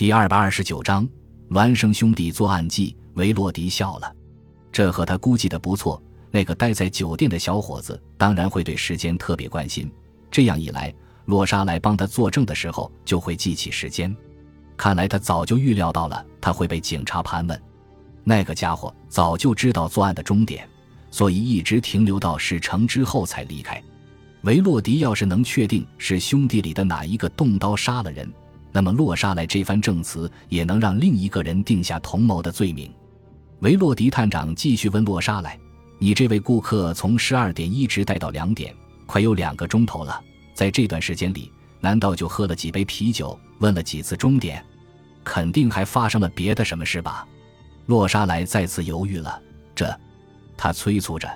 第二百二十九章，孪生兄弟作案记。维洛迪笑了，这和他估计的不错。那个待在酒店的小伙子当然会对时间特别关心，这样一来，洛莎来帮他作证的时候就会记起时间。看来他早就预料到了他会被警察盘问。那个家伙早就知道作案的终点，所以一直停留到事成之后才离开。维洛迪要是能确定是兄弟里的哪一个动刀杀了人，那么洛莎来这番证词也能让另一个人定下同谋的罪名。维洛迪探长继续问洛莎来：“你这位顾客从十二点一直待到两点，快有两个钟头了。在这段时间里，难道就喝了几杯啤酒，问了几次终点？肯定还发生了别的什么事吧？”洛莎莱再次犹豫了。这，他催促着：“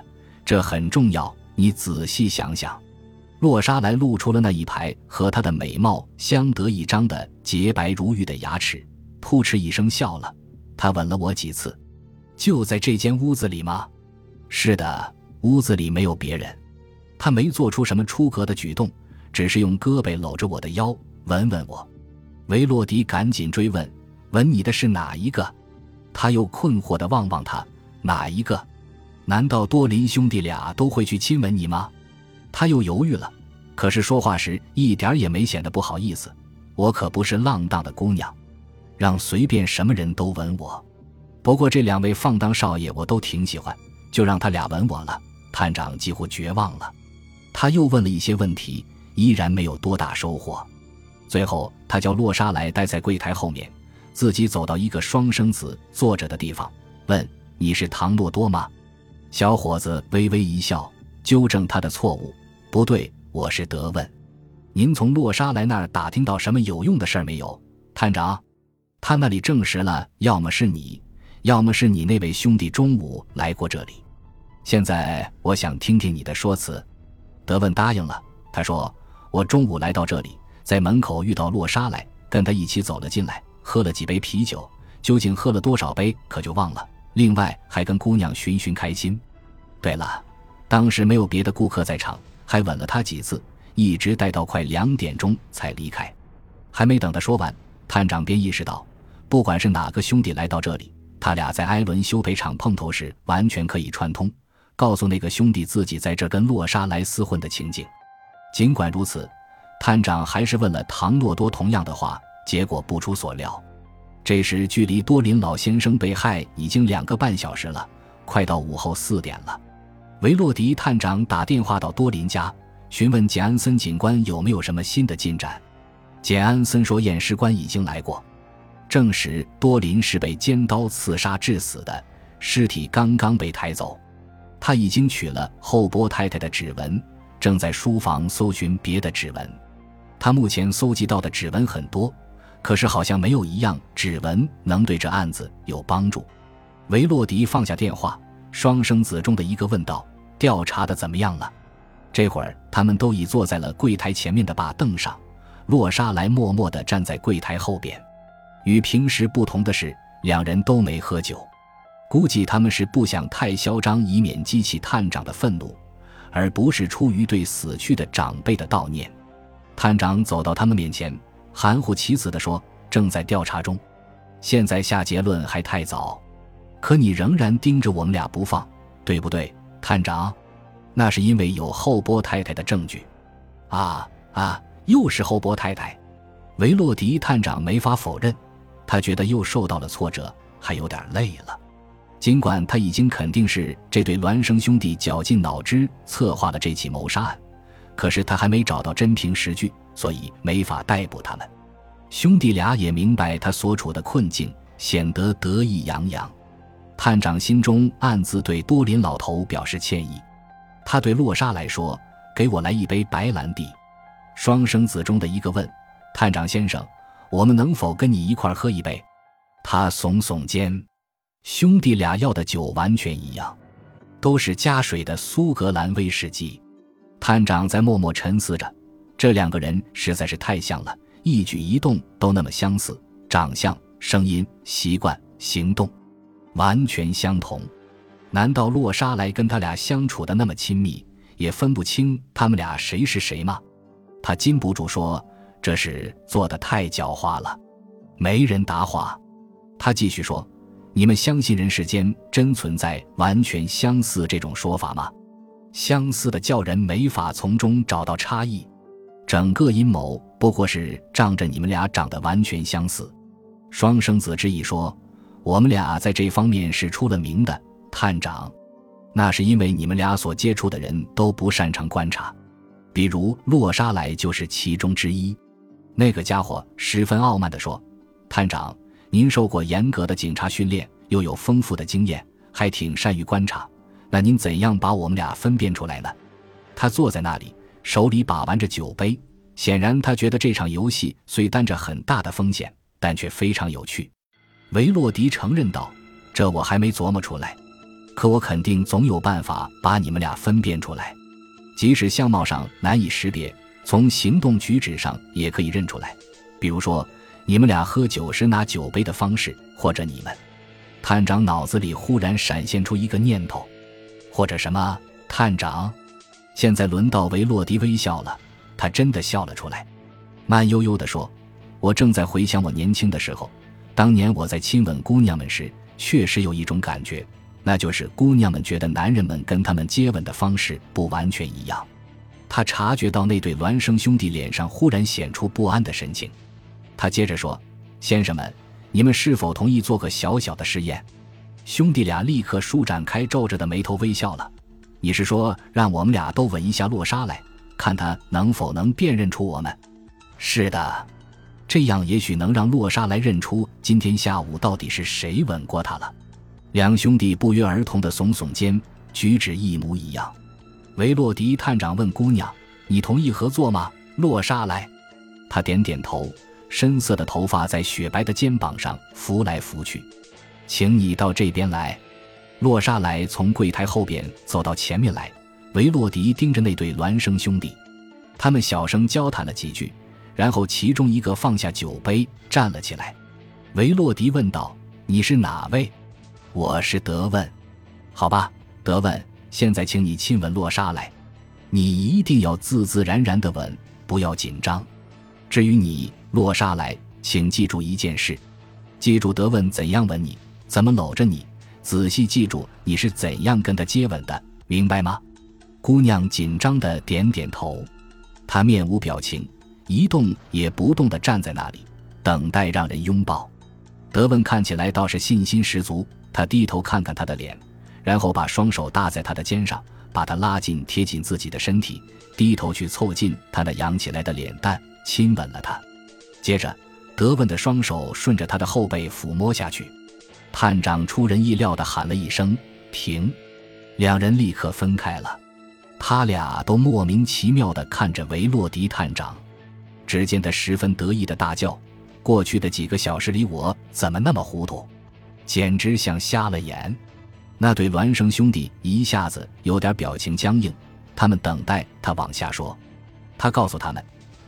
这很重要，你仔细想想。”洛莎莱露出了那一排和她的美貌相得益彰的洁白如玉的牙齿，扑哧一声笑了。他吻了我几次，就在这间屋子里吗？是的，屋子里没有别人。他没做出什么出格的举动，只是用胳膊搂着我的腰，吻吻我。维洛迪赶紧追问：“吻你的是哪一个？”他又困惑地望望他，哪一个？难道多林兄弟俩都会去亲吻你吗？他又犹豫了，可是说话时一点也没显得不好意思。我可不是浪荡的姑娘，让随便什么人都吻我。不过这两位放荡少爷我都挺喜欢，就让他俩吻我了。探长几乎绝望了，他又问了一些问题，依然没有多大收获。最后，他叫洛莎来待在柜台后面，自己走到一个双生子坐着的地方，问：“你是唐诺多吗？”小伙子微微一笑，纠正他的错误。不对，我是德问。您从洛莎来那儿打听到什么有用的事儿没有，探长？他那里证实了，要么是你，要么是你那位兄弟中午来过这里。现在我想听听你的说辞。德问答应了。他说：“我中午来到这里，在门口遇到洛莎来，跟他一起走了进来，喝了几杯啤酒。究竟喝了多少杯，可就忘了。另外还跟姑娘寻寻开心。对了，当时没有别的顾客在场。”还吻了他几次，一直待到快两点钟才离开。还没等他说完，探长便意识到，不管是哪个兄弟来到这里，他俩在埃伦修培厂碰头时，完全可以串通，告诉那个兄弟自己在这跟洛莎莱厮混的情景。尽管如此，探长还是问了唐诺多同样的话，结果不出所料。这时，距离多林老先生被害已经两个半小时了，快到午后四点了。维洛迪探长打电话到多林家，询问简安森警官有没有什么新的进展。简安森说，验尸官已经来过，证实多林是被尖刀刺杀致死的，尸体刚刚被抬走。他已经取了后波太太的指纹，正在书房搜寻别的指纹。他目前搜集到的指纹很多，可是好像没有一样指纹能对这案子有帮助。维洛迪放下电话，双生子中的一个问道。调查的怎么样了？这会儿他们都已坐在了柜台前面的把凳上，洛莎莱默默地站在柜台后边。与平时不同的是，两人都没喝酒，估计他们是不想太嚣张，以免激起探长的愤怒，而不是出于对死去的长辈的悼念。探长走到他们面前，含糊其辞地说：“正在调查中，现在下结论还太早。可你仍然盯着我们俩不放，对不对？”探长，那是因为有后波太太的证据，啊啊，又是后波太太。维洛迪探长没法否认，他觉得又受到了挫折，还有点累了。尽管他已经肯定是这对孪生兄弟绞尽脑汁策划了这起谋杀案，可是他还没找到真凭实据，所以没法逮捕他们。兄弟俩也明白他所处的困境，显得得意洋洋。探长心中暗自对多林老头表示歉意，他对洛莎来说：“给我来一杯白兰地。”双生子中的一个问：“探长先生，我们能否跟你一块喝一杯？”他耸耸肩。兄弟俩要的酒完全一样，都是加水的苏格兰威士忌。探长在默默沉思着，这两个人实在是太像了，一举一动都那么相似，长相、声音、习惯、行动。完全相同，难道洛莎莱跟他俩相处的那么亲密，也分不清他们俩谁是谁吗？他禁不住说：“这是做的太狡猾了。”没人答话。他继续说：“你们相信人世间真存在完全相似这种说法吗？相似的叫人没法从中找到差异。整个阴谋不过是仗着你们俩长得完全相似。”双生子之意说：“我们俩在这方面是出了名的，探长。那是因为你们俩所接触的人都不擅长观察，比如洛沙莱就是其中之一。”那个家伙十分傲慢地说：“探长。”您受过严格的警察训练，又有丰富的经验，还挺善于观察。那您怎样把我们俩分辨出来呢？他坐在那里，手里把玩着酒杯，显然他觉得这场游戏虽担着很大的风险，但却非常有趣。维洛迪承认道：“这我还没琢磨出来，可我肯定总有办法把你们俩分辨出来。即使相貌上难以识别，从行动举止上也可以认出来。比如说。”你们俩喝酒时拿酒杯的方式，或者你们，探长脑子里忽然闪现出一个念头，或者什么？探长，现在轮到维洛迪微笑了，他真的笑了出来，慢悠悠地说：“我正在回想我年轻的时候，当年我在亲吻姑娘们时，确实有一种感觉，那就是姑娘们觉得男人们跟他们接吻的方式不完全一样。”他察觉到那对孪生兄弟脸上忽然显出不安的神情。他接着说：“先生们，你们是否同意做个小小的试验？”兄弟俩立刻舒展开皱着的眉头，微笑了。“你是说让我们俩都吻一下洛莎来，看他能否能辨认出我们？”“是的，这样也许能让洛莎来认出今天下午到底是谁吻过她了。”两兄弟不约而同的耸耸肩，举止一模一样。维洛迪探长问姑娘：“你同意合作吗？”洛莎来，他点点头。深色的头发在雪白的肩膀上拂来拂去，请你到这边来。洛莎莱从柜台后边走到前面来，维洛迪盯着那对孪生兄弟，他们小声交谈了几句，然后其中一个放下酒杯站了起来。维洛迪问道：“你是哪位？”“我是德问。”“好吧，德问，现在请你亲吻洛莎来，你一定要自自然然的吻，不要紧张。至于你。”洛莎来，请记住一件事，记住德问怎样吻你，怎么搂着你，仔细记住你是怎样跟他接吻的，明白吗？姑娘紧张的点点头，她面无表情，一动也不动的站在那里，等待让人拥抱。德文看起来倒是信心十足，他低头看看他的脸，然后把双手搭在他的肩上，把他拉近贴近自己的身体，低头去凑近他那扬起来的脸蛋，亲吻了他。接着，德文的双手顺着他的后背抚摸下去。探长出人意料地喊了一声“停”，两人立刻分开了。他俩都莫名其妙地看着维洛迪探长。只见他十分得意地大叫：“过去的几个小时里，我怎么那么糊涂？简直像瞎了眼！”那对孪生兄弟一下子有点表情僵硬，他们等待他往下说。他告诉他们。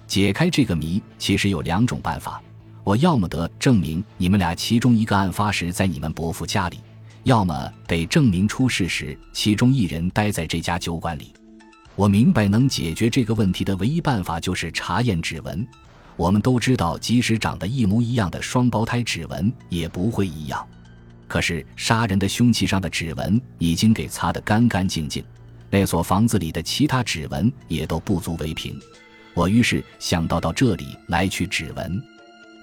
解开这个谜其实有两种办法，我要么得证明你们俩其中一个案发时在你们伯父家里，要么得证明出事时其中一人待在这家酒馆里。我明白能解决这个问题的唯一办法就是查验指纹。我们都知道，即使长得一模一样的双胞胎指纹也不会一样。可是杀人的凶器上的指纹已经给擦得干干净净，那所房子里的其他指纹也都不足为凭。我于是想到到这里来取指纹，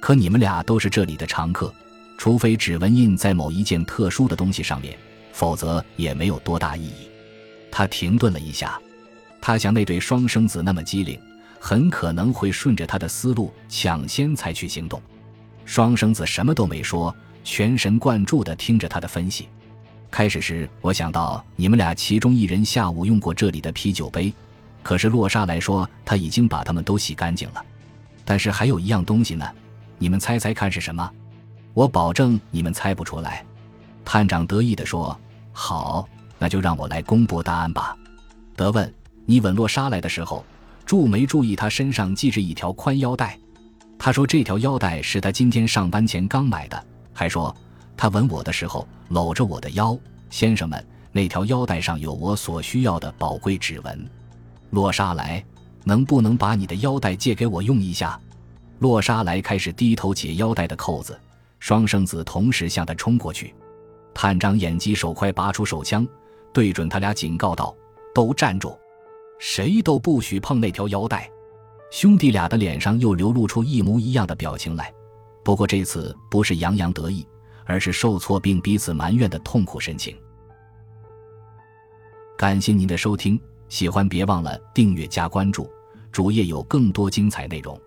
可你们俩都是这里的常客，除非指纹印在某一件特殊的东西上面，否则也没有多大意义。他停顿了一下，他像那对双生子那么机灵，很可能会顺着他的思路抢先采取行动。双生子什么都没说，全神贯注地听着他的分析。开始时，我想到你们俩其中一人下午用过这里的啤酒杯。可是洛莎来说，他已经把他们都洗干净了。但是还有一样东西呢，你们猜猜看是什么？我保证你们猜不出来。探长得意地说：“好，那就让我来公布答案吧。”德问：“你吻洛莎来的时候，注没注意她身上系着一条宽腰带？”他说：“这条腰带是他今天上班前刚买的。”还说：“他吻我的时候搂着我的腰。”先生们，那条腰带上有我所需要的宝贵指纹。洛莎来，能不能把你的腰带借给我用一下？洛沙来开始低头解腰带的扣子，双生子同时向他冲过去。探长眼疾手快，拔出手枪，对准他俩警告道：“都站住，谁都不许碰那条腰带。”兄弟俩的脸上又流露出一模一样的表情来，不过这次不是洋洋得意，而是受挫并彼此埋怨的痛苦神情。感谢您的收听，喜欢别忘了订阅加关注，主页有更多精彩内容。